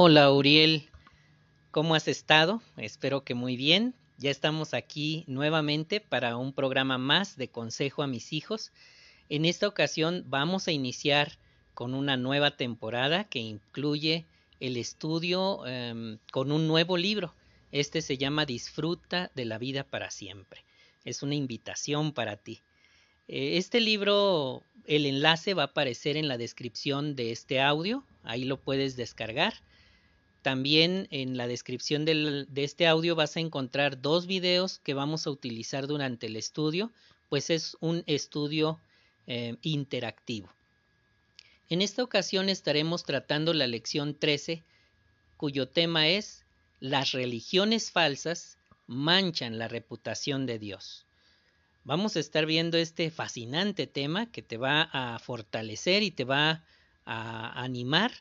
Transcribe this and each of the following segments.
Hola Uriel, ¿cómo has estado? Espero que muy bien. Ya estamos aquí nuevamente para un programa más de Consejo a mis hijos. En esta ocasión vamos a iniciar con una nueva temporada que incluye el estudio em, con un nuevo libro. Este se llama Disfruta de la vida para siempre. Es una invitación para ti. Eh, este libro, el enlace va a aparecer en la descripción de este audio. Ahí lo puedes descargar también en la descripción de este audio vas a encontrar dos videos que vamos a utilizar durante el estudio, pues es un estudio eh, interactivo. En esta ocasión estaremos tratando la lección 13, cuyo tema es Las religiones falsas manchan la reputación de Dios. Vamos a estar viendo este fascinante tema que te va a fortalecer y te va a animar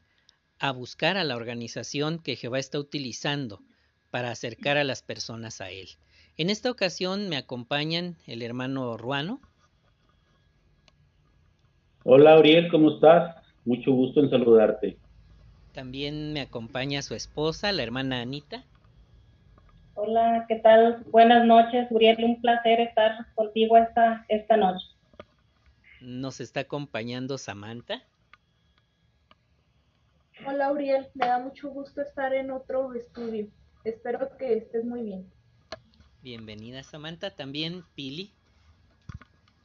a buscar a la organización que Jehová está utilizando para acercar a las personas a Él. En esta ocasión me acompañan el hermano Ruano. Hola, Uriel, ¿cómo estás? Mucho gusto en saludarte. También me acompaña su esposa, la hermana Anita. Hola, ¿qué tal? Buenas noches, Uriel. Un placer estar contigo esta, esta noche. Nos está acompañando Samantha. Hola, Uriel. Me da mucho gusto estar en otro estudio. Espero que estés muy bien. Bienvenida, Samantha. También Pili.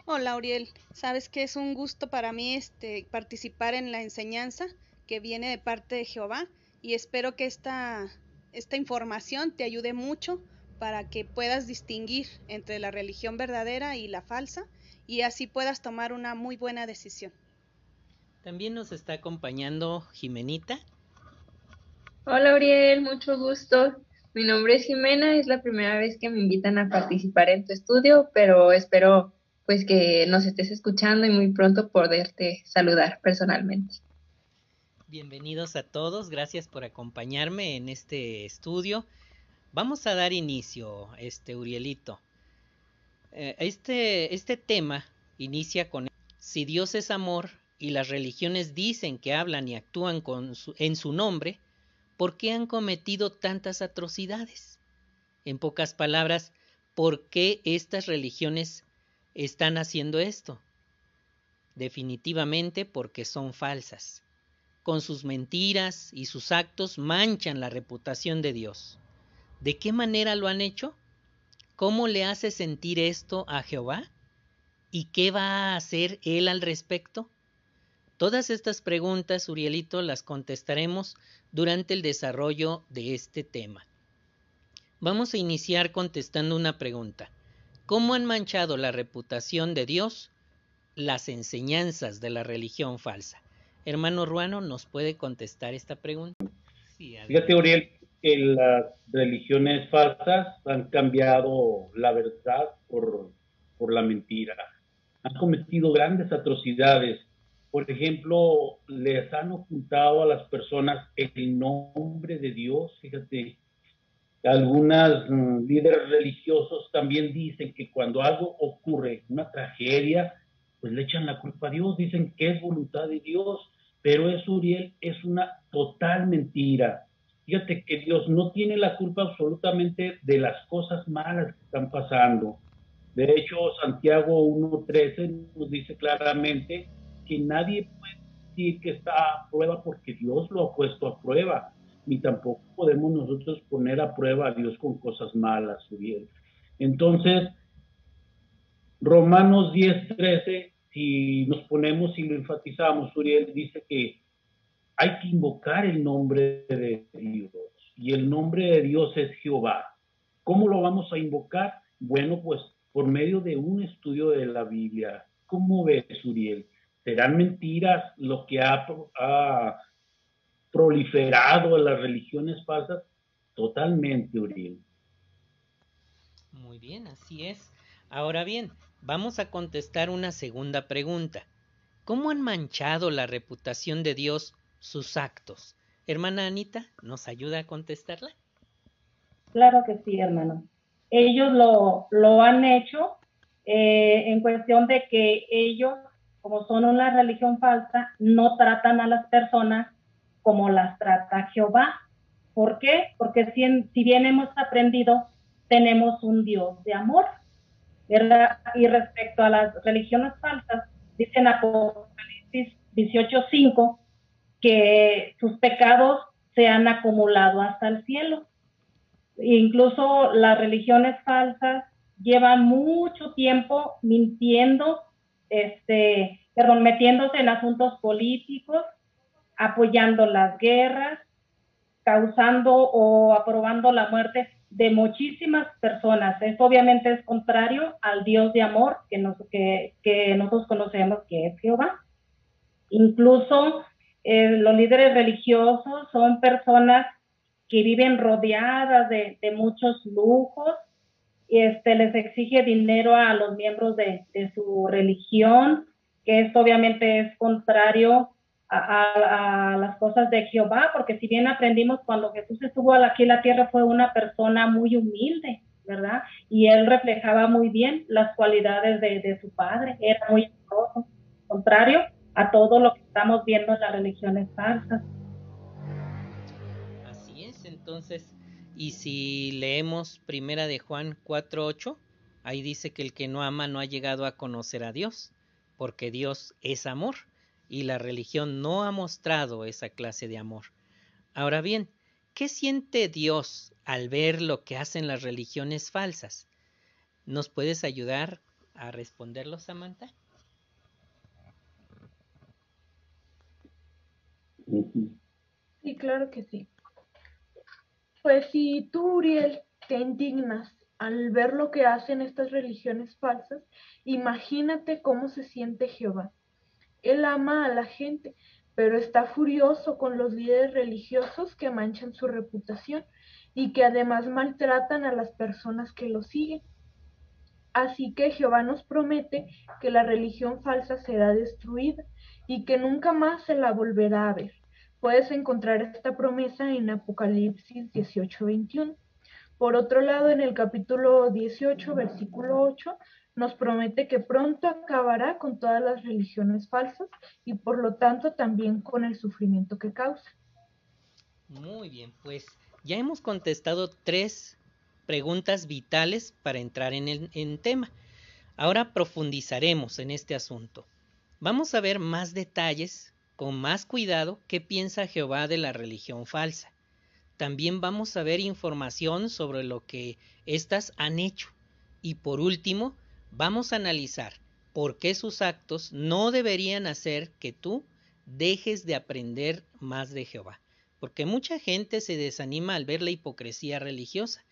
Hola, Uriel. Sabes que es un gusto para mí este, participar en la enseñanza que viene de parte de Jehová y espero que esta, esta información te ayude mucho para que puedas distinguir entre la religión verdadera y la falsa y así puedas tomar una muy buena decisión. También nos está acompañando Jimenita. Hola, Uriel, mucho gusto. Mi nombre es Jimena, es la primera vez que me invitan a participar en tu estudio, pero espero pues que nos estés escuchando y muy pronto poderte saludar personalmente. Bienvenidos a todos, gracias por acompañarme en este estudio. Vamos a dar inicio, este Urielito. Eh, este, este tema inicia con si Dios es amor, y las religiones dicen que hablan y actúan en su nombre, ¿por qué han cometido tantas atrocidades? En pocas palabras, ¿por qué estas religiones están haciendo esto? Definitivamente porque son falsas. Con sus mentiras y sus actos manchan la reputación de Dios. ¿De qué manera lo han hecho? ¿Cómo le hace sentir esto a Jehová? ¿Y qué va a hacer él al respecto? Todas estas preguntas, Urielito, las contestaremos durante el desarrollo de este tema. Vamos a iniciar contestando una pregunta. ¿Cómo han manchado la reputación de Dios las enseñanzas de la religión falsa? Hermano Ruano, ¿nos puede contestar esta pregunta? Fíjate, Uriel, que las religiones falsas han cambiado la verdad por, por la mentira. Han cometido grandes atrocidades por ejemplo, les han ocultado a las personas el nombre de Dios, fíjate. Algunas mm, líderes religiosos también dicen que cuando algo ocurre, una tragedia, pues le echan la culpa a Dios, dicen que es voluntad de Dios, pero eso, Uriel, es una total mentira. Fíjate que Dios no tiene la culpa absolutamente de las cosas malas que están pasando. De hecho, Santiago 1.13 nos dice claramente que nadie puede decir que está a prueba porque Dios lo ha puesto a prueba, ni tampoco podemos nosotros poner a prueba a Dios con cosas malas, Uriel. Entonces, Romanos 10, 13, si nos ponemos y lo enfatizamos, Uriel dice que hay que invocar el nombre de Dios y el nombre de Dios es Jehová. ¿Cómo lo vamos a invocar? Bueno, pues por medio de un estudio de la Biblia. ¿Cómo ves, Uriel? Serán mentiras lo que ha, proliferado en las religiones falsas, totalmente, Uriel. Muy bien, así es. Ahora bien, vamos a contestar una segunda pregunta. ¿Cómo han manchado la reputación de Dios sus actos? Hermana Anita, ¿nos ayuda a contestarla? Claro que sí, hermano. Ellos lo, lo han hecho eh, en cuestión de que ellos como son una religión falsa, no tratan a las personas como las trata Jehová. ¿Por qué? Porque si, bien hemos aprendido, tenemos un Dios de amor. Y respecto a las religiones falsas, dicen Apocalipsis 18.5 que sus pecados se han acumulado hasta el cielo. Incluso las religiones falsas llevan mucho tiempo mintiendo, este, perdón, metiéndose en asuntos políticos, apoyando las guerras, causando o aprobando la muerte de muchísimas personas. Esto obviamente es contrario al Dios de amor que, nos, que, nosotros conocemos que es Jehová. Incluso eh, los líderes religiosos son personas que viven rodeadas de, de muchos lujos, y este, les exige dinero a los miembros de, de su religión, que esto obviamente es contrario a, las cosas de Jehová, porque si bien aprendimos cuando Jesús estuvo aquí en la tierra fue una persona muy humilde, ¿verdad? Y él reflejaba muy bien las cualidades de, su padre, era muy amoroso, contrario a todo lo que estamos viendo en las religiones falsas. Así es, entonces, y si leemos primera de Juan 4.8, ahí dice que el que no ama no ha llegado a conocer a Dios, porque Dios es amor y la religión no ha mostrado esa clase de amor. Ahora bien, ¿qué siente Dios al ver lo que hacen las religiones falsas? ¿Nos puedes ayudar a responderlo, Samantha? Sí, claro que sí. Pues si tú, Uriel, te indignas al ver lo que hacen estas religiones falsas, imagínate cómo se siente Jehová. Él ama a la gente, pero está furioso con los líderes religiosos que manchan su reputación y que además maltratan a las personas que lo siguen. Así que Jehová nos promete que la religión falsa será destruida y que nunca más se la volverá a ver. Puedes encontrar esta promesa en Apocalipsis 18:21. Por otro lado, en el capítulo 18, versículo 8, nos promete que pronto acabará con todas las religiones falsas y por lo tanto también con el sufrimiento que causa. Muy bien, pues ya hemos contestado tres preguntas vitales para entrar en el tema. Ahora profundizaremos en este asunto. Vamos a ver más detalles, con más cuidado, qué piensa Jehová de la religión falsa. También vamos a ver información sobre lo que éstas han hecho. Y por último, vamos a analizar por qué sus actos no deberían hacer que tú dejes de aprender más de Jehová. Porque mucha gente se desanima al ver la hipocresía religiosa,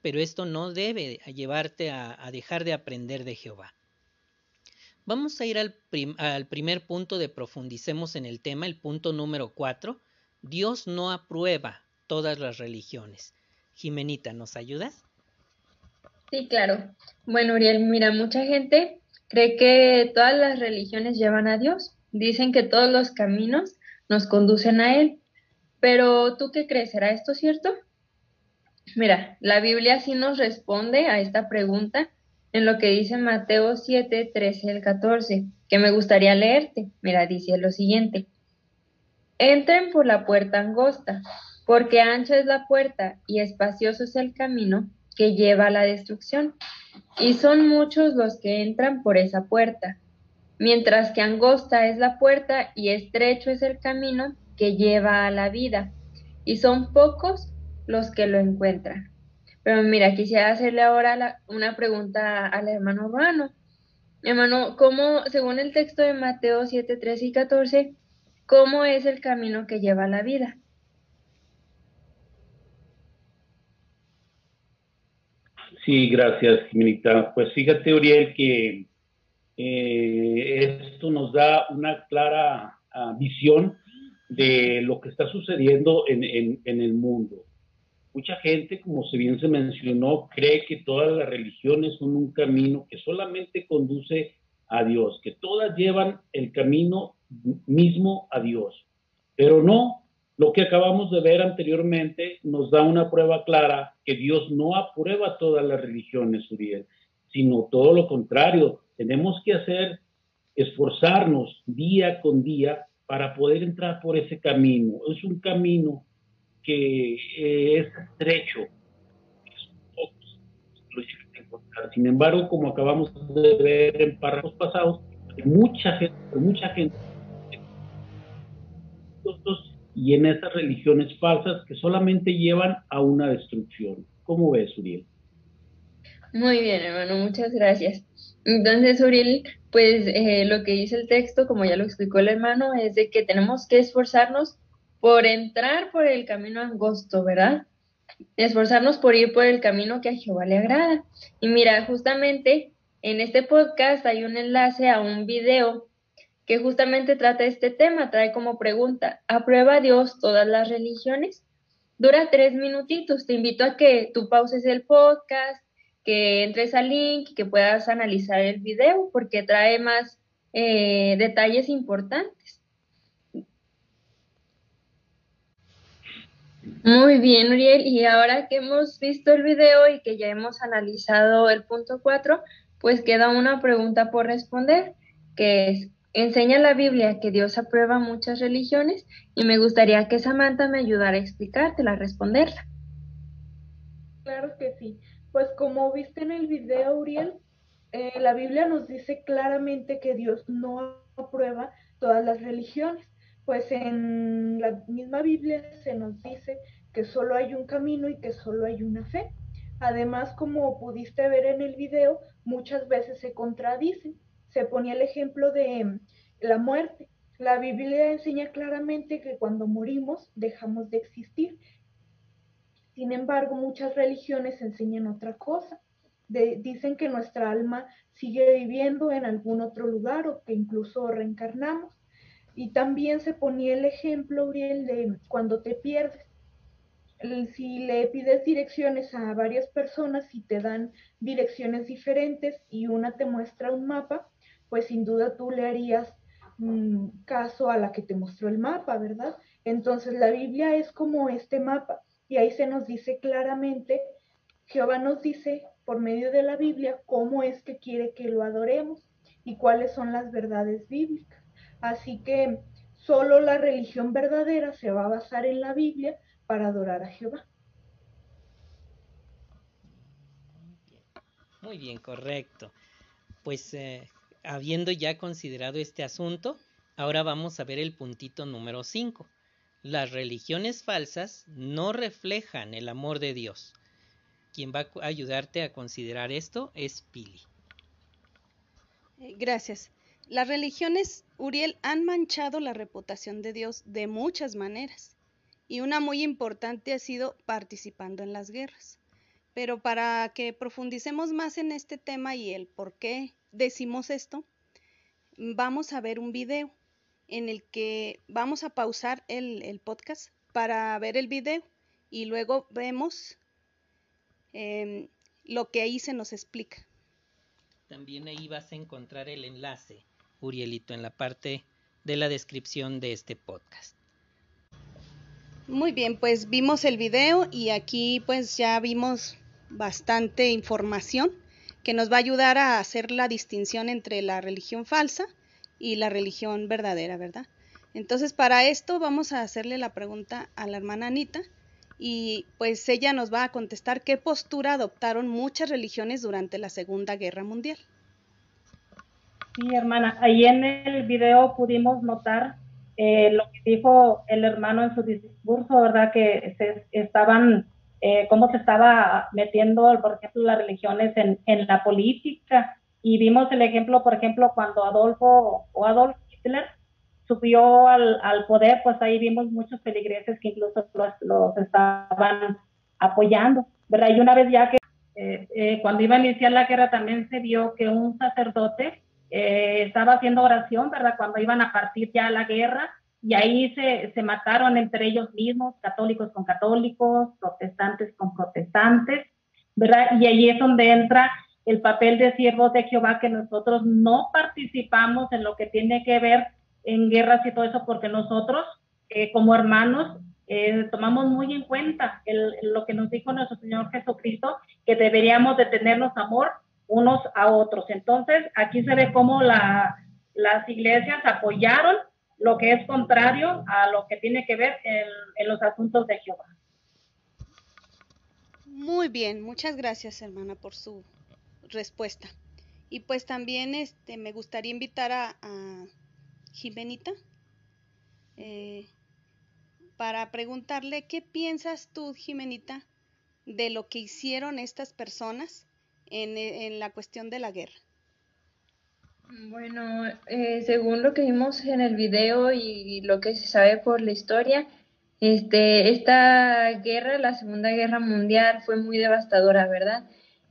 pero esto no debe llevarte a, dejar de aprender de Jehová. Vamos a ir al, al primer punto de profundicemos en el tema, el punto número cuatro. Dios no aprueba todas las religiones. Jimenita, ¿nos ayudas? Sí, claro. Bueno, Uriel, mira, mucha gente cree que todas las religiones llevan a Dios. Dicen que todos los caminos nos conducen a Él. Pero ¿tú qué crees? ¿Será esto cierto? Mira, la Biblia sí nos responde a esta pregunta en lo que dice Mateo 7, 13 al 14, que me gustaría leerte. Mira, dice lo siguiente. Entren por la puerta angosta, porque ancha es la puerta y espacioso es el camino que lleva a la destrucción, y son muchos los que entran por esa puerta, mientras que angosta es la puerta y estrecho es el camino que lleva a la vida, y son pocos los que lo encuentran. Pero mira, quisiera hacerle ahora una pregunta al hermano Urbano. Hermano, ¿cómo, según el texto de Mateo 7, 13 y 14, cómo es el camino que lleva a la vida? Sí, gracias, Jimenita. Pues fíjate, Uriel, que eh, esto nos da una clara ah, visión de lo que está sucediendo en, en, el mundo. Mucha gente, como se bien se mencionó, cree que todas las religiones son un camino que solamente conduce a Dios, que todas llevan el camino mismo a Dios. Pero no, lo que acabamos de ver anteriormente nos da una prueba clara que Dios no aprueba todas las religiones, Uriel, sino todo lo contrario. Tenemos que hacer, esforzarnos día con día para poder entrar por ese camino. Es un camino que eh, es estrecho. Sin embargo, como acabamos de ver en párrafos pasados, mucha gente, mucha gente y en esas religiones falsas que solamente llevan a una destrucción. ¿Cómo ves, Uriel? Muy bien, hermano, muchas gracias. Entonces, Uriel, pues eh, lo que dice el texto, como ya lo explicó el hermano, es de que tenemos que esforzarnos por entrar por el camino angosto, ¿verdad? Esforzarnos por ir por el camino que a Jehová le agrada. Y mira, justamente en este podcast hay un enlace a un video que justamente trata este tema, trae como pregunta, ¿aprueba Dios todas las religiones? Dura tres minutitos, te invito a que tú pauses el podcast, que entres al link que puedas analizar el video porque trae más eh, detalles importantes. Muy bien, Uriel. Y ahora que hemos visto el video y que ya hemos analizado el punto 4, pues queda una pregunta por responder, que es, enseña la Biblia que Dios aprueba muchas religiones y me gustaría que Samantha me ayudara a explicártela, a responderla. Claro que sí. Pues como viste en el video, Uriel, eh, la Biblia nos dice claramente que Dios no aprueba todas las religiones, pues en la misma Biblia se nos dice que solo hay un camino y que solo hay una fe. Además, como pudiste ver en el video, muchas veces se contradicen. Se ponía el ejemplo de la muerte. La Biblia enseña claramente que cuando morimos dejamos de existir sin embargo, muchas religiones enseñan otra cosa. dicen que nuestra alma sigue viviendo en algún otro lugar o que incluso reencarnamos. Y también se ponía el ejemplo, Uriel, de cuando te pierdes. Si le pides direcciones a varias personas y te dan direcciones diferentes y una te muestra un mapa, pues sin duda tú le harías mm, caso a la que te mostró el mapa, ¿verdad? Entonces la Biblia es como este mapa y ahí se nos dice claramente, Jehová nos dice por medio de la Biblia cómo es que quiere que lo adoremos y cuáles son las verdades bíblicas. Así que solo la religión verdadera se va a basar en la Biblia para adorar a Jehová. Muy bien, correcto. Pues eh, habiendo ya considerado este asunto, ahora vamos a ver el puntito número 5 las religiones falsas no reflejan el amor de Dios. Quien va a ayudarte a considerar esto es Pili. Eh, gracias. Las religiones, Uriel, han manchado la reputación de Dios de muchas maneras. Y una muy importante ha sido participando en las guerras. Pero para que profundicemos más en este tema y el por qué decimos esto, vamos a ver un video en el que vamos a pausar el, podcast para ver el video y luego vemos em, lo que ahí se nos explica. También ahí vas a encontrar el enlace, Urielito, en la parte de la descripción de este podcast. Muy bien, pues vimos el video y aquí pues ya vimos bastante información que nos va a ayudar a hacer la distinción entre la religión falsa y la religión verdadera, ¿verdad? Entonces, para esto vamos a hacerle la pregunta a la hermana Anita y pues ella nos va a contestar qué postura adoptaron muchas religiones durante la Segunda Guerra Mundial. Sí, hermana, ahí en el video pudimos notar eh, lo que dijo el hermano en su discurso, ¿verdad? Que se estaban, eh, cómo se estaba metiendo, por ejemplo, las religiones en, en la política y vimos el ejemplo, por ejemplo, cuando Adolfo o Adolf Hitler subió al, al poder, pues ahí vimos muchos feligreses que incluso los, los estaban apoyando, ¿verdad? Y una vez ya que eh, eh, cuando iba a iniciar la guerra también se vio que un sacerdote eh, estaba haciendo oración, ¿verdad? Cuando iban a partir ya la guerra y ahí se, se mataron entre ellos mismos, católicos con católicos, protestantes con protestantes, ¿verdad? Y ahí es donde entra el papel de siervos de Jehová, que nosotros no participamos en lo que tiene que ver en guerras y todo eso, porque nosotros, eh, como hermanos, eh, tomamos muy en cuenta lo que nos dijo nuestro Señor Jesucristo, que deberíamos de tenernos amor unos a otros. Entonces, aquí se ve cómo la, las iglesias apoyaron lo que es contrario a lo que tiene que ver en, los asuntos de Jehová. Muy bien, muchas gracias hermana por su respuesta. Y pues también este, me gustaría invitar a, a Jimenita eh, para preguntarle qué piensas tú, Jimenita, de lo que hicieron estas personas en, en la cuestión de la guerra. Bueno, eh, según lo que vimos en el video y lo que se sabe por la historia, este, esta guerra, la Segunda Guerra Mundial, fue muy devastadora, ¿verdad?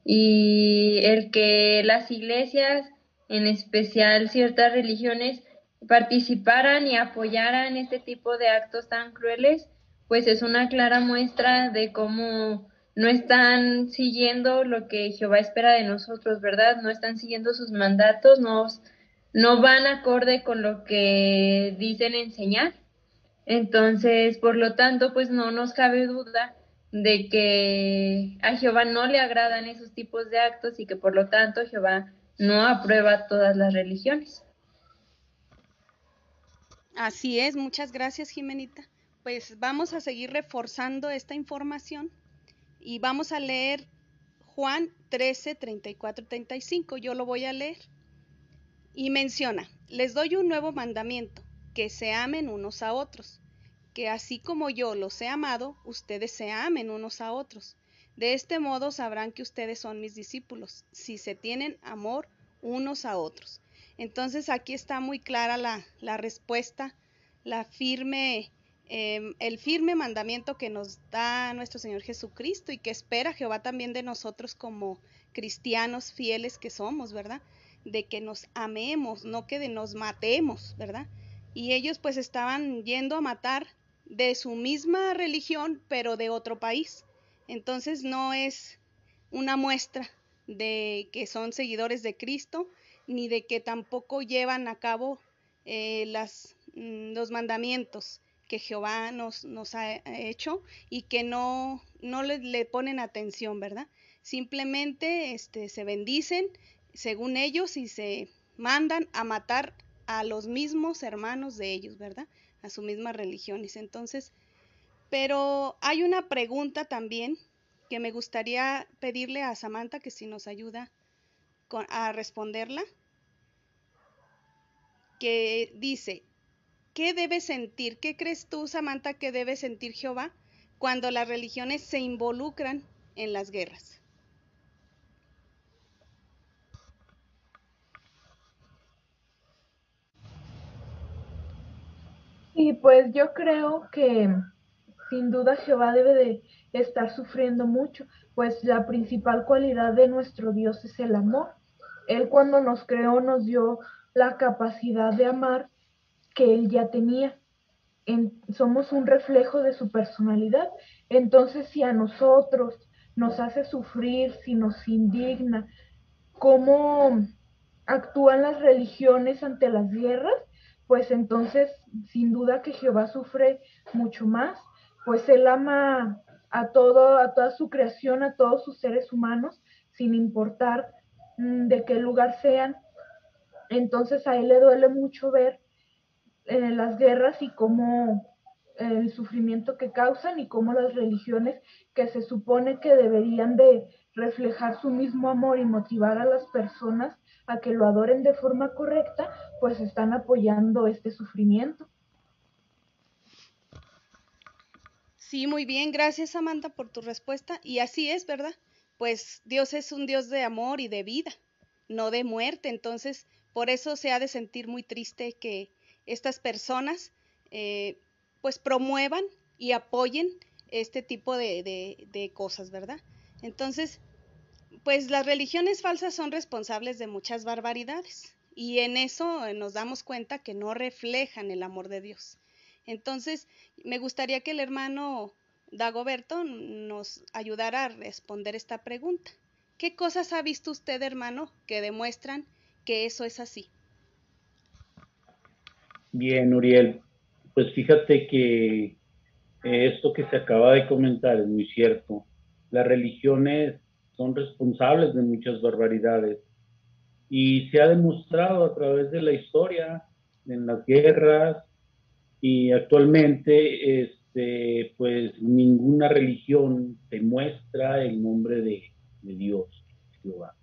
Y el que las iglesias, en especial ciertas religiones, participaran y apoyaran este tipo de actos tan crueles, pues es una clara muestra de cómo no están siguiendo lo que Jehová espera de nosotros, ¿verdad? No están siguiendo sus mandatos, no, no van acorde con lo que dicen enseñar. Entonces, por lo tanto, pues no nos cabe duda de que a Jehová no le agradan esos tipos de actos y que por lo tanto Jehová no aprueba todas las religiones. Así es, muchas gracias Jimenita. Pues vamos a seguir reforzando esta información y vamos a leer Juan 13, 34, 35. Yo lo voy a leer. Y menciona, les doy un nuevo mandamiento, que se amen unos a otros, que así como yo los he amado, ustedes se amen unos a otros. De este modo sabrán que ustedes son mis discípulos, si se tienen amor unos a otros. Entonces aquí está muy clara la, la respuesta, la firme Em, el firme mandamiento que nos da nuestro Señor Jesucristo y que espera Jehová también de nosotros como cristianos fieles que somos, ¿verdad? De que nos amemos, no que de nos matemos, ¿verdad? Y ellos pues estaban yendo a matar de su misma religión, pero de otro país. Entonces no es una muestra de que son seguidores de Cristo, ni de que tampoco llevan a cabo eh, las, mm, los mandamientos que Jehová nos, nos ha hecho y que no, no le, le, ponen atención, ¿verdad? Simplemente este, se bendicen según ellos y se mandan a matar a los mismos hermanos de ellos, ¿verdad? A sus mismas religiones. Entonces, pero hay una pregunta también que me gustaría pedirle a Samantha que si nos ayuda a responderla, que dice, ¿Qué debe sentir? ¿Qué crees tú, Samantha, que debe sentir Jehová cuando las religiones se involucran en las guerras? Y pues yo creo que sin duda Jehová debe de estar sufriendo mucho, pues la principal cualidad de nuestro Dios es el amor. Él cuando nos creó nos dio la capacidad de amar que él ya tenía. somos un reflejo de su personalidad. Entonces, si a nosotros nos hace sufrir, si nos indigna, cómo actúan las religiones ante las guerras, pues entonces, sin duda que Jehová sufre mucho más, pues él ama a todo, a toda su creación, a todos sus seres humanos, sin importar mm, de qué lugar sean. Entonces a él le duele mucho ver eh, las guerras y cómo el sufrimiento que causan y cómo las religiones que se supone que deberían de reflejar su mismo amor y motivar a las personas a que lo adoren de forma correcta, pues están apoyando este sufrimiento. Sí, muy bien, gracias Amanda por tu respuesta. Y así es, ¿verdad? Pues Dios es un Dios de amor y de vida, no de muerte. Entonces, por eso se ha de sentir muy triste que estas personas eh, pues promuevan y apoyen este tipo de, cosas, ¿verdad? Entonces, pues las religiones falsas son responsables de muchas barbaridades y en eso eh, nos damos cuenta que no reflejan el amor de Dios. Entonces, me gustaría que el hermano Dagoberto nos ayudara a responder esta pregunta. ¿Qué cosas ha visto usted, hermano, que demuestran que eso es así? Bien, Uriel. Pues fíjate que esto que se acaba de comentar es muy cierto. Las religiones son responsables de muchas barbaridades y se ha demostrado a través de la historia, en las guerras y actualmente este, este, pues ninguna religión te muestra el nombre de, Dios, Jehová.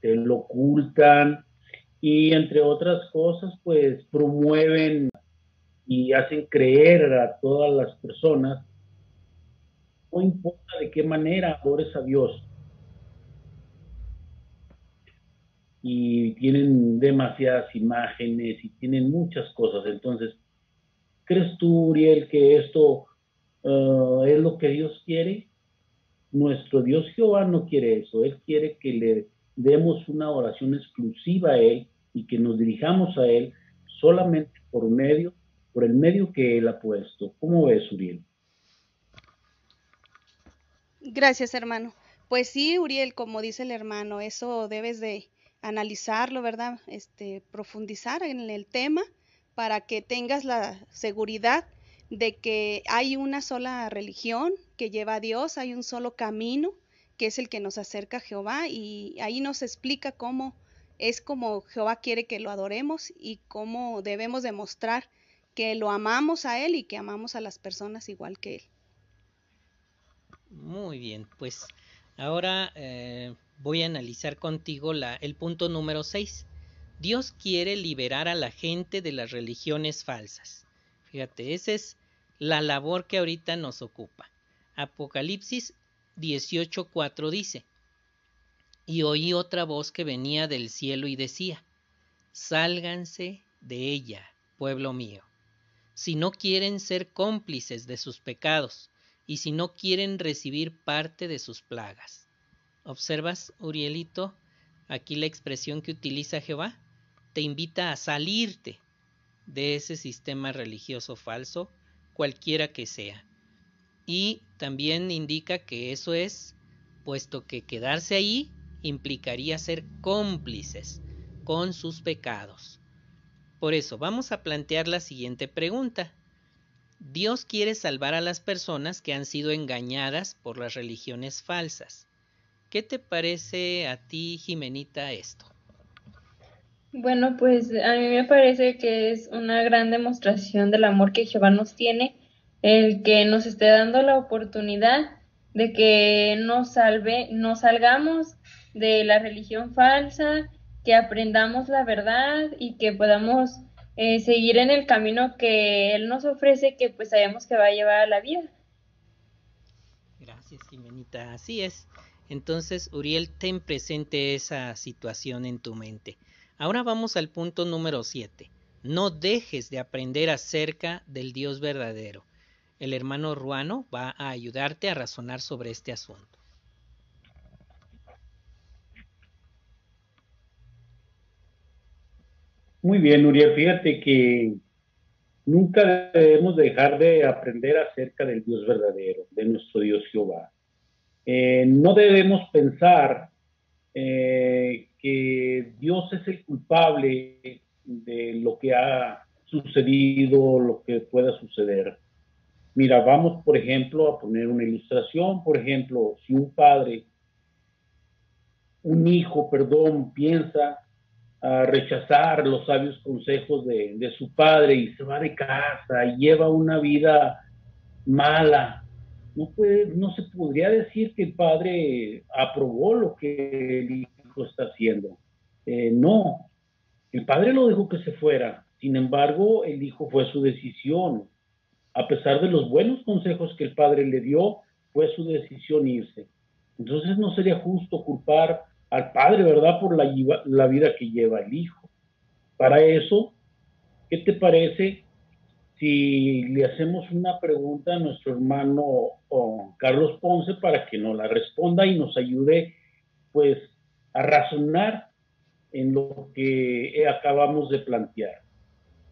Te lo ocultan y entre otras cosas, pues promueven y hacen creer a todas las personas, no importa de qué manera adores a Dios, y tienen demasiadas imágenes y tienen muchas cosas. Entonces, ¿crees tú, Uriel, que esto uh, es lo que Dios quiere? Nuestro Dios Jehová no quiere eso. Él quiere que le demos una oración exclusiva a Él y que nos dirijamos a Él solamente por medio, por el medio que Él ha puesto. ¿Cómo ves, Uriel? Gracias, hermano. Pues sí, Uriel, como dice el hermano, eso debes de analizarlo, ¿verdad? Este, profundizar en el tema para que tengas la seguridad de que hay una sola religión que lleva a Dios, hay un solo camino que es el que nos acerca a Jehová y ahí nos explica cómo es como Jehová quiere que lo adoremos y cómo debemos demostrar que lo amamos a Él y que amamos a las personas igual que Él. Muy bien, pues ahora eh, voy a analizar contigo el punto número 6. Dios quiere liberar a la gente de las religiones falsas. Fíjate, esa es la labor que ahorita nos ocupa. Apocalipsis 18:4 dice, y oí otra voz que venía del cielo y decía, Sálganse de ella, pueblo mío, si no quieren ser cómplices de sus pecados, y si no quieren recibir parte de sus plagas. ¿Observas, Urielito, aquí la expresión que utiliza Jehová? Te invita a salirte de ese sistema religioso falso, cualquiera que sea. Y también indica que eso es, puesto que quedarse ahí implicaría ser cómplices con sus pecados. Por eso vamos a plantear la siguiente pregunta. Dios quiere salvar a las personas que han sido engañadas por las religiones falsas. ¿Qué te parece a ti, Jimenita, esto? Bueno, pues a mí me parece que es una gran demostración del amor que Jehová nos tiene, el que nos esté dando la oportunidad de que nos salve, nos salgamos de la religión falsa, que aprendamos la verdad y que podamos eh, seguir en el camino que Él nos ofrece, que pues sabemos que va a llevar a la vida. Gracias, Jimenita. Así es. Entonces, Uriel, ten presente esa situación en tu mente. Ahora vamos al punto número 7. No dejes de aprender acerca del Dios verdadero. El hermano Ruano va a ayudarte a razonar sobre este asunto. Muy bien, Uriel, fíjate que nunca debemos dejar de aprender acerca del Dios verdadero, de nuestro Dios Jehová. Eh, no debemos pensar eh, que Dios es el culpable de lo que ha sucedido, lo que pueda suceder. Mira, vamos, por ejemplo, a poner una ilustración. Por ejemplo, si un padre, un hijo, perdón, piensa a rechazar los sabios consejos de, de su padre y se va de casa y lleva una vida mala, no, puede, no se podría decir que el padre aprobó lo que el hijo está haciendo. Eh, no, el padre lo dejó que se fuera. Sin embargo, el hijo fue su decisión. A pesar de los buenos consejos que el padre le dio, fue su decisión irse. Entonces no sería justo culpar al padre, ¿verdad?, por la, la vida que lleva el hijo. Para eso, ¿qué te parece si le hacemos una pregunta a nuestro hermano Carlos Ponce para que nos la responda y nos ayude pues a razonar en lo que acabamos de plantear.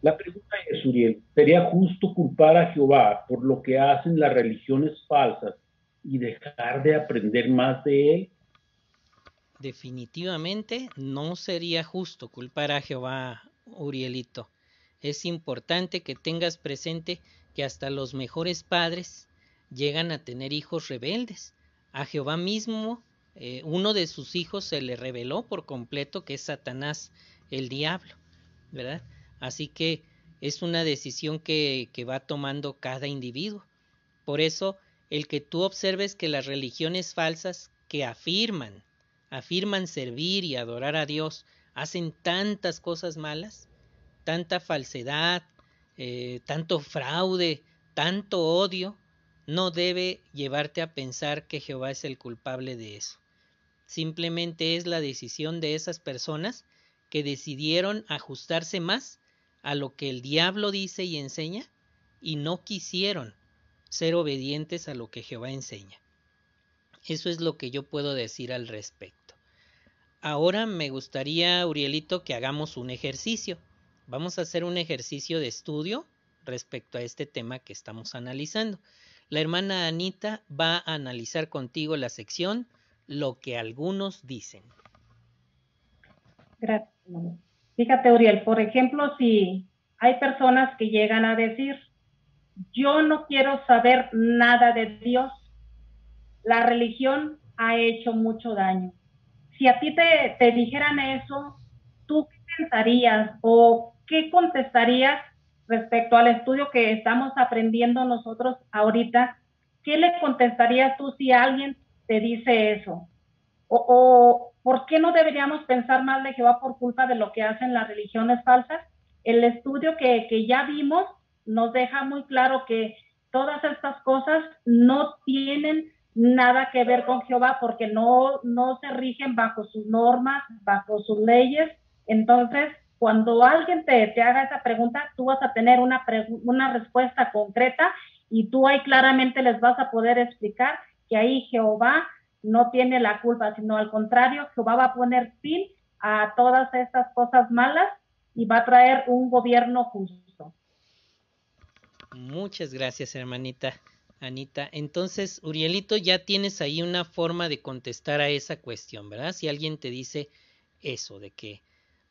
La pregunta es, Uriel, ¿sería justo culpar a Jehová por lo que hacen las religiones falsas y dejar de aprender más de él? Definitivamente no sería justo culpar a Jehová, Urielito es importante que tengas presente que hasta los mejores padres llegan a tener hijos rebeldes. A Jehová mismo, eh, uno de sus hijos se le reveló por completo que es Satanás, el diablo, ¿verdad? Así que es una decisión que, que va tomando cada individuo. Por eso, el que tú observes que las religiones falsas que afirman, afirman servir y adorar a Dios, hacen tantas cosas malas, tanta falsedad, eh, tanto fraude, tanto odio, no debe llevarte a pensar que Jehová es el culpable de eso. Simplemente es la decisión de esas personas que decidieron ajustarse más a lo que el diablo dice y enseña y no quisieron ser obedientes a lo que Jehová enseña. Eso es lo que yo puedo decir al respecto. Ahora me gustaría, Urielito, que hagamos un ejercicio. Vamos a hacer un ejercicio de estudio respecto a este tema que estamos analizando. La hermana Anita va a analizar contigo la sección Lo que algunos dicen. Gracias. Fíjate, Uriel, por ejemplo, si hay personas que llegan a decir, yo no quiero saber nada de Dios, la religión ha hecho mucho daño. Si a ti te, te dijeran eso, ¿tú qué pensarías o qué contestarías respecto al estudio que estamos aprendiendo nosotros ahorita, ¿qué le contestarías tú si alguien te dice eso? O, por qué no deberíamos pensar mal de Jehová por culpa de lo que hacen las religiones falsas? El estudio que, que ya vimos nos deja muy claro que todas estas cosas no tienen nada que ver con Jehová porque no, no se rigen bajo sus normas, bajo sus leyes. Entonces, cuando alguien te, te haga esa pregunta, tú vas a tener una, una respuesta concreta y tú ahí claramente les vas a poder explicar que ahí Jehová no tiene la culpa, sino al contrario, Jehová va a poner fin a todas estas cosas malas y va a traer un gobierno justo. Muchas gracias, hermanita Anita. Entonces, Urielito, ya tienes ahí una forma de contestar a esa cuestión, ¿verdad? Si alguien te dice eso, de que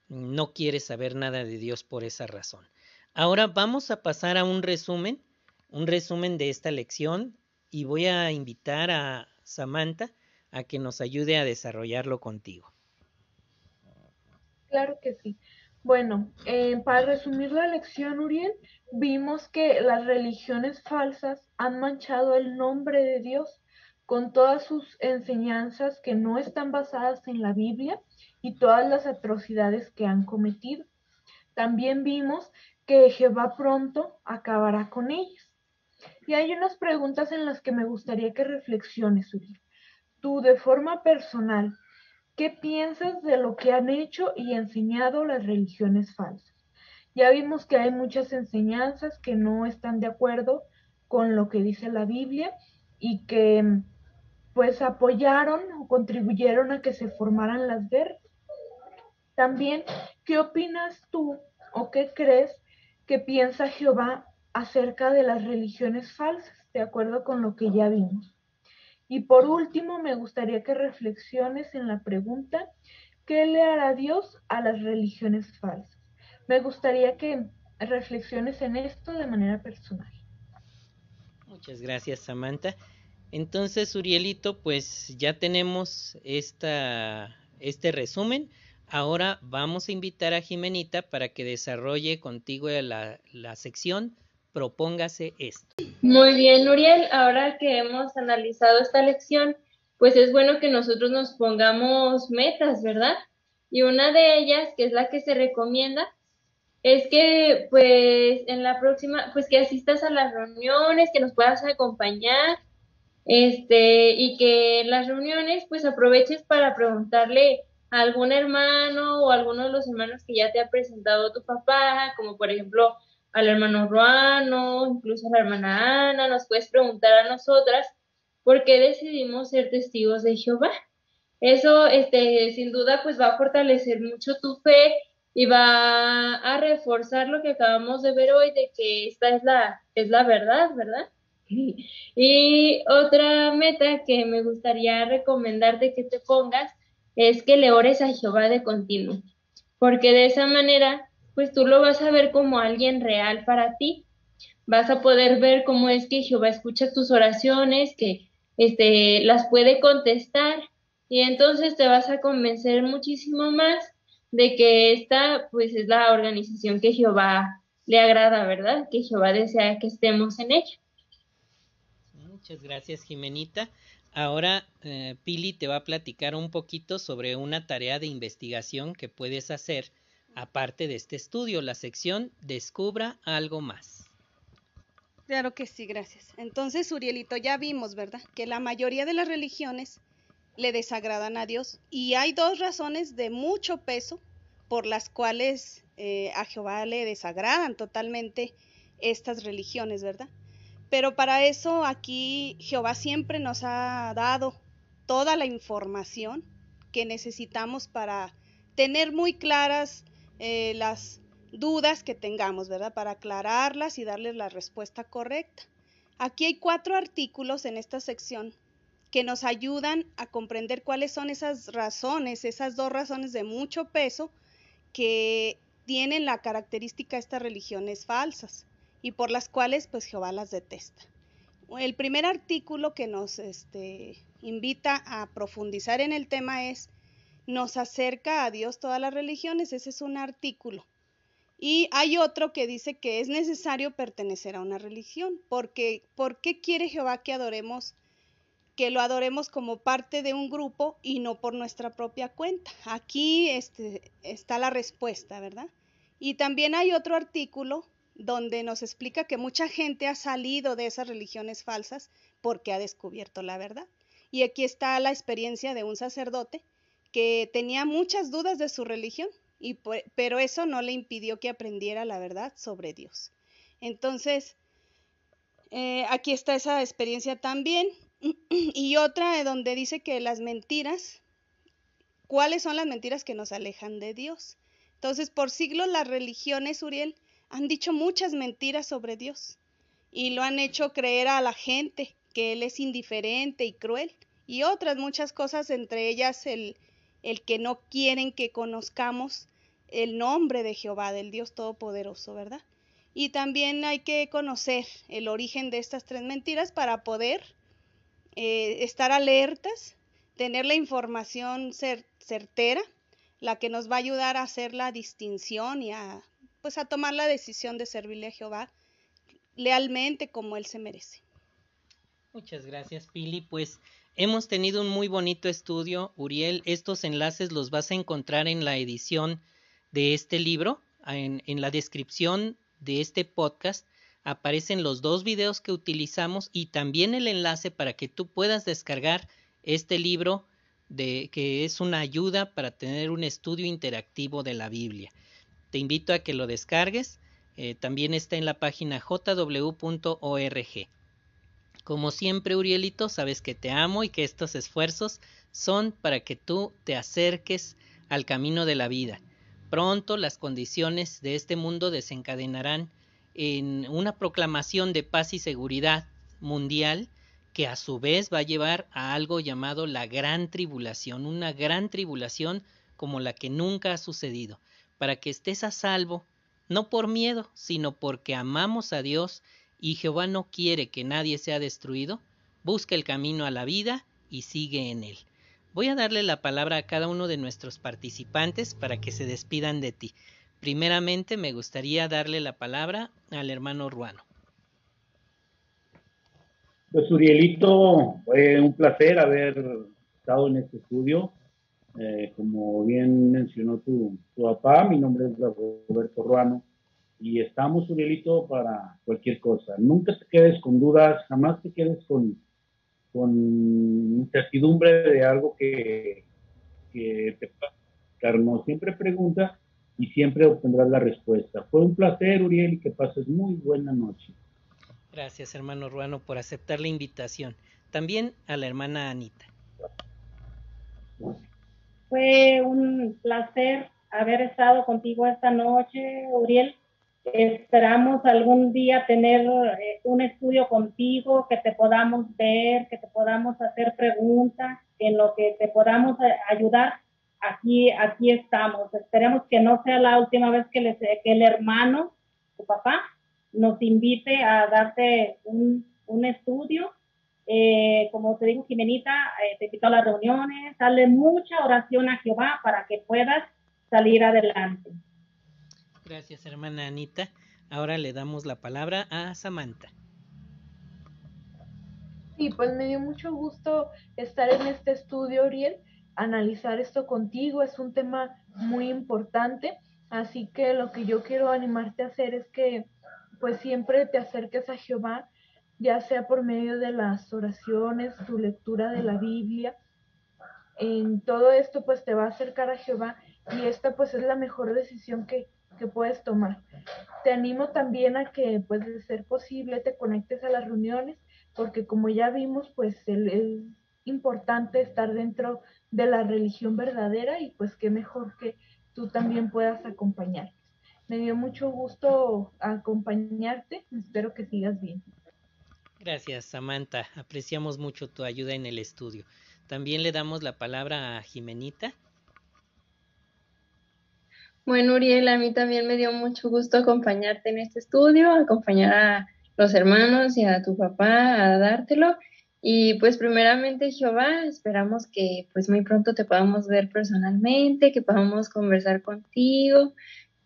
no quiere saber nada de Dios por esa razón. Ahora vamos a pasar a un resumen, un resumen de esta lección y voy a invitar a Samantha a que nos ayude a desarrollarlo contigo. Claro que sí. Bueno, eh, para resumir la lección, Uriel, vimos que las religiones falsas han manchado el nombre de Dios con todas sus enseñanzas que no están basadas en la Biblia y todas las atrocidades que han cometido. También vimos que Jehová pronto acabará con ellas. Y hay unas preguntas en las que me gustaría que reflexiones, Uriel. Tú, de forma personal, ¿qué piensas de lo que han hecho y enseñado las religiones falsas? Ya vimos que hay muchas enseñanzas que no están de acuerdo con lo que dice la Biblia y que pues apoyaron o contribuyeron a que se formaran las guerras. También, ¿qué opinas tú o qué crees que piensa Jehová acerca de las religiones falsas, de acuerdo con lo que ya vimos? Y por último, me gustaría que reflexiones en la pregunta, ¿qué le hará Dios a las religiones falsas? Me gustaría que reflexiones en esto de manera personal. Muchas gracias, Samantha. Entonces, Urielito, pues ya tenemos esta, este resumen. Ahora vamos a invitar a Jimenita para que desarrolle contigo la, la sección Propóngase esto. Muy bien, Uriel. Ahora que hemos analizado esta lección, pues es bueno que nosotros nos pongamos metas, ¿verdad? Y una de ellas, que es la que se recomienda, es que pues en la próxima, pues que asistas a las reuniones, que nos puedas acompañar, este, y que en las reuniones pues aproveches para preguntarle a algún hermano o a alguno de los hermanos que ya te ha presentado tu papá, como por ejemplo al hermano Ruano, incluso a la hermana Ana, nos puedes preguntar a nosotras por qué decidimos ser testigos de Jehová. Eso, este, sin duda, pues va a fortalecer mucho tu fe y va a reforzar lo que acabamos de ver hoy de que esta es la, es la verdad, ¿verdad? Y otra meta que me gustaría recomendarte que te pongas es que le ores a Jehová de continuo, porque de esa manera, pues tú lo vas a ver como alguien real para ti. Vas a poder ver cómo es que Jehová escucha tus oraciones, que este, las puede contestar y entonces te vas a convencer muchísimo más de que esta pues es la organización que Jehová le agrada, ¿verdad? Que Jehová desea que estemos en ella. Muchas gracias, Jimenita. Ahora eh, Pili te va a platicar un poquito sobre una tarea de investigación que puedes hacer aparte de este estudio, la sección Descubra algo más. Claro que sí, gracias. Entonces, Urielito, ya vimos, ¿verdad? Que la mayoría de las religiones le desagradan a Dios y hay dos razones de mucho peso por las cuales eh, a Jehová le desagradan totalmente estas religiones, ¿verdad? Pero para eso aquí Jehová siempre nos ha dado toda la información que necesitamos para tener muy claras eh, las dudas que tengamos, ¿verdad? Para aclararlas y darles la respuesta correcta. Aquí hay cuatro artículos en esta sección que nos ayudan a comprender cuáles son esas razones, esas dos razones de mucho peso que tienen la característica de estas religiones falsas y por las cuales pues Jehová las detesta. El primer artículo que nos este, invita a profundizar en el tema es nos acerca a Dios todas las religiones, ese es un artículo. Y hay otro que dice que es necesario pertenecer a una religión, porque ¿por qué quiere Jehová que adoremos que lo adoremos como parte de un grupo y no por nuestra propia cuenta. Aquí este, está la respuesta, ¿verdad? Y también hay otro artículo donde nos explica que mucha gente ha salido de esas religiones falsas porque ha descubierto la verdad. Y aquí está la experiencia de un sacerdote que tenía muchas dudas de su religión, y, pero eso no le impidió que aprendiera la verdad sobre Dios. Entonces, eh, aquí está esa experiencia también. y otra donde dice que las mentiras, ¿cuáles son las mentiras que nos alejan de Dios? Entonces, por siglos las religiones, Uriel, han dicho muchas mentiras sobre Dios y lo han hecho creer a la gente que Él es indiferente y cruel y otras muchas cosas, entre ellas el, el que no quieren que conozcamos el nombre de Jehová, del Dios Todopoderoso, ¿verdad? Y también hay que conocer el origen de estas tres mentiras para poder eh, estar alertas, tener la información certera, la que nos va a ayudar a hacer la distinción y a, pues a tomar la decisión de servirle a Jehová lealmente como Él se merece. Muchas gracias, Pili. Pues hemos tenido un muy bonito estudio, Uriel. Estos enlaces los vas a encontrar en la edición de este libro, en, la descripción de este podcast aparecen los dos videos que utilizamos y también el enlace para que tú puedas descargar este libro de que es una ayuda para tener un estudio interactivo de la Biblia. Te invito a que lo descargues. Eh, también está en la página jw.org. Como siempre, Urielito, sabes que te amo y que estos esfuerzos son para que tú te acerques al camino de la vida. Pronto las condiciones de este mundo desencadenarán en una proclamación de paz y seguridad mundial que a su vez va a llevar a algo llamado la gran tribulación, una gran tribulación como la que nunca ha sucedido, para que estés a salvo, no por miedo, sino porque amamos a Dios y Jehová no quiere que nadie sea destruido, busca el camino a la vida y sigue en él. Voy a darle la palabra a cada uno de nuestros participantes para que se despidan de ti. Primeramente me gustaría darle la palabra al hermano Ruano. Pues Urielito, fue un placer haber estado en este estudio. Eh, como bien mencionó tu, tu, papá, mi nombre es Roberto Ruano y estamos, Urielito, para cualquier cosa. Nunca te quedes con dudas, jamás te quedes con, con incertidumbre de algo que, que te pasa. No, siempre pregunta y siempre obtendrás la respuesta. Fue un placer, Uriel, y que pases muy buena noche. Gracias, hermano Ruano, por aceptar la invitación. También a la hermana Anita. Fue un placer haber estado contigo esta noche, Uriel. Esperamos algún día tener eh, un estudio contigo, que te podamos ver, que te podamos hacer preguntas, en lo que te podamos eh, ayudar aquí, aquí estamos. Esperemos que no sea la última vez que, que el hermano, tu papá, nos invite a darte un, un estudio. Eh, como te digo, Jimenita, eh, te invito a las reuniones, dale mucha oración a Jehová para que puedas salir adelante. Gracias, hermana Anita. Ahora le damos la palabra a Samantha. Sí, pues me dio mucho gusto estar en este estudio, Uriel, analizar esto contigo, es un tema muy importante, así que lo que yo quiero animarte a hacer es que pues siempre te acerques a Jehová, ya sea por medio de las oraciones, tu lectura de la Biblia, en todo esto pues te va a acercar a Jehová y esta pues es la mejor decisión que, que puedes tomar. Te animo también a que pues de ser posible te conectes a las reuniones porque como ya vimos pues es importante estar dentro de la religión verdadera y pues qué mejor que tú también puedas acompañarnos. Me dio mucho gusto acompañarte, espero que sigas bien. Gracias, Samantha. Apreciamos mucho tu ayuda en el estudio. También le damos la palabra a Jimenita. Bueno, Uriel, a mí también me dio mucho gusto acompañarte en este estudio, acompañar a los hermanos y a tu papá a dártelo. Y pues primeramente, Jehová, esperamos que pues muy pronto te podamos ver personalmente, que podamos conversar contigo,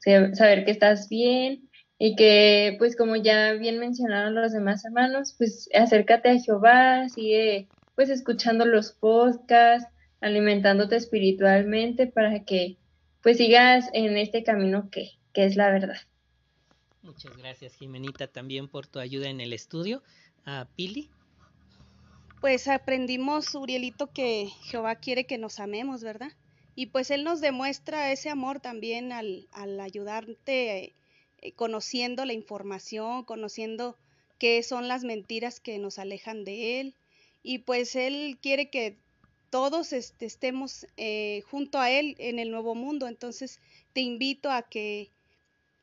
saber que estás bien y que pues como ya bien mencionaron los demás hermanos, pues acércate a Jehová, sigue pues escuchando los podcasts, alimentándote espiritualmente para que pues sigas en este camino que, que es la verdad. Muchas gracias Jimenita también por tu ayuda en el estudio. ¿A Pili? Pues aprendimos, Urielito, que Jehová quiere que nos amemos, ¿verdad? Y pues Él nos demuestra ese amor también al, al ayudarte eh, conociendo la información, conociendo qué son las mentiras que nos alejan de Él, y pues Él quiere que todos este, estemos eh, junto a Él en el nuevo mundo. Entonces te invito a que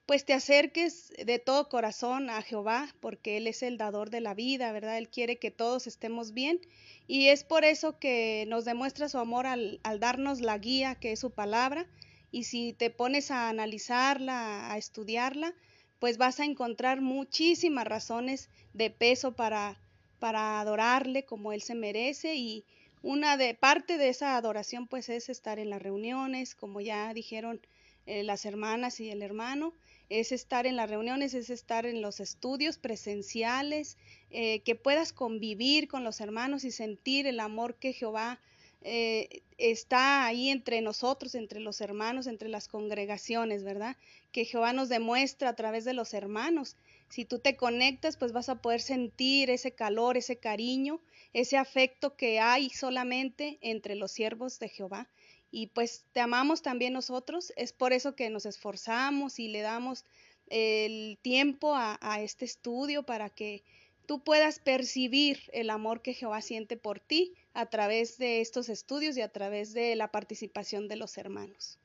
pues te acerques de todo corazón a Jehová, porque Él es el dador de la vida, ¿verdad? Él quiere que todos estemos bien y es por eso que nos demuestra su amor al, al darnos la guía que es su palabra y si te pones a analizarla, a estudiarla, pues vas a encontrar muchísimas razones de peso para para adorarle como él se merece y una de parte de esa adoración pues es estar en las reuniones, como ya dijeron eh, las hermanas y el hermano, es estar en las reuniones, es estar en los estudios presenciales, eh, que puedas convivir con los hermanos y sentir el amor que Jehová eh, está ahí entre nosotros, entre los hermanos, entre las congregaciones, ¿verdad? Que Jehová nos demuestra a través de los hermanos si tú te conectas, pues vas a poder sentir ese calor, ese cariño, ese afecto que hay solamente entre los siervos de Jehová. Y pues te amamos también nosotros, es por eso que nos esforzamos y le damos el tiempo a, este estudio para que tú puedas percibir el amor que Jehová siente por ti a través de estos estudios y a través de la participación de los hermanos.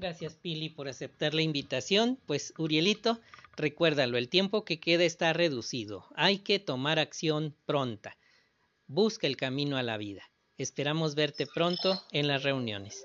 Gracias Pili por aceptar la invitación. Pues Urielito, recuérdalo, el tiempo que queda está reducido. Hay que tomar acción pronta. Busca el camino a la vida. Esperamos verte pronto en las reuniones.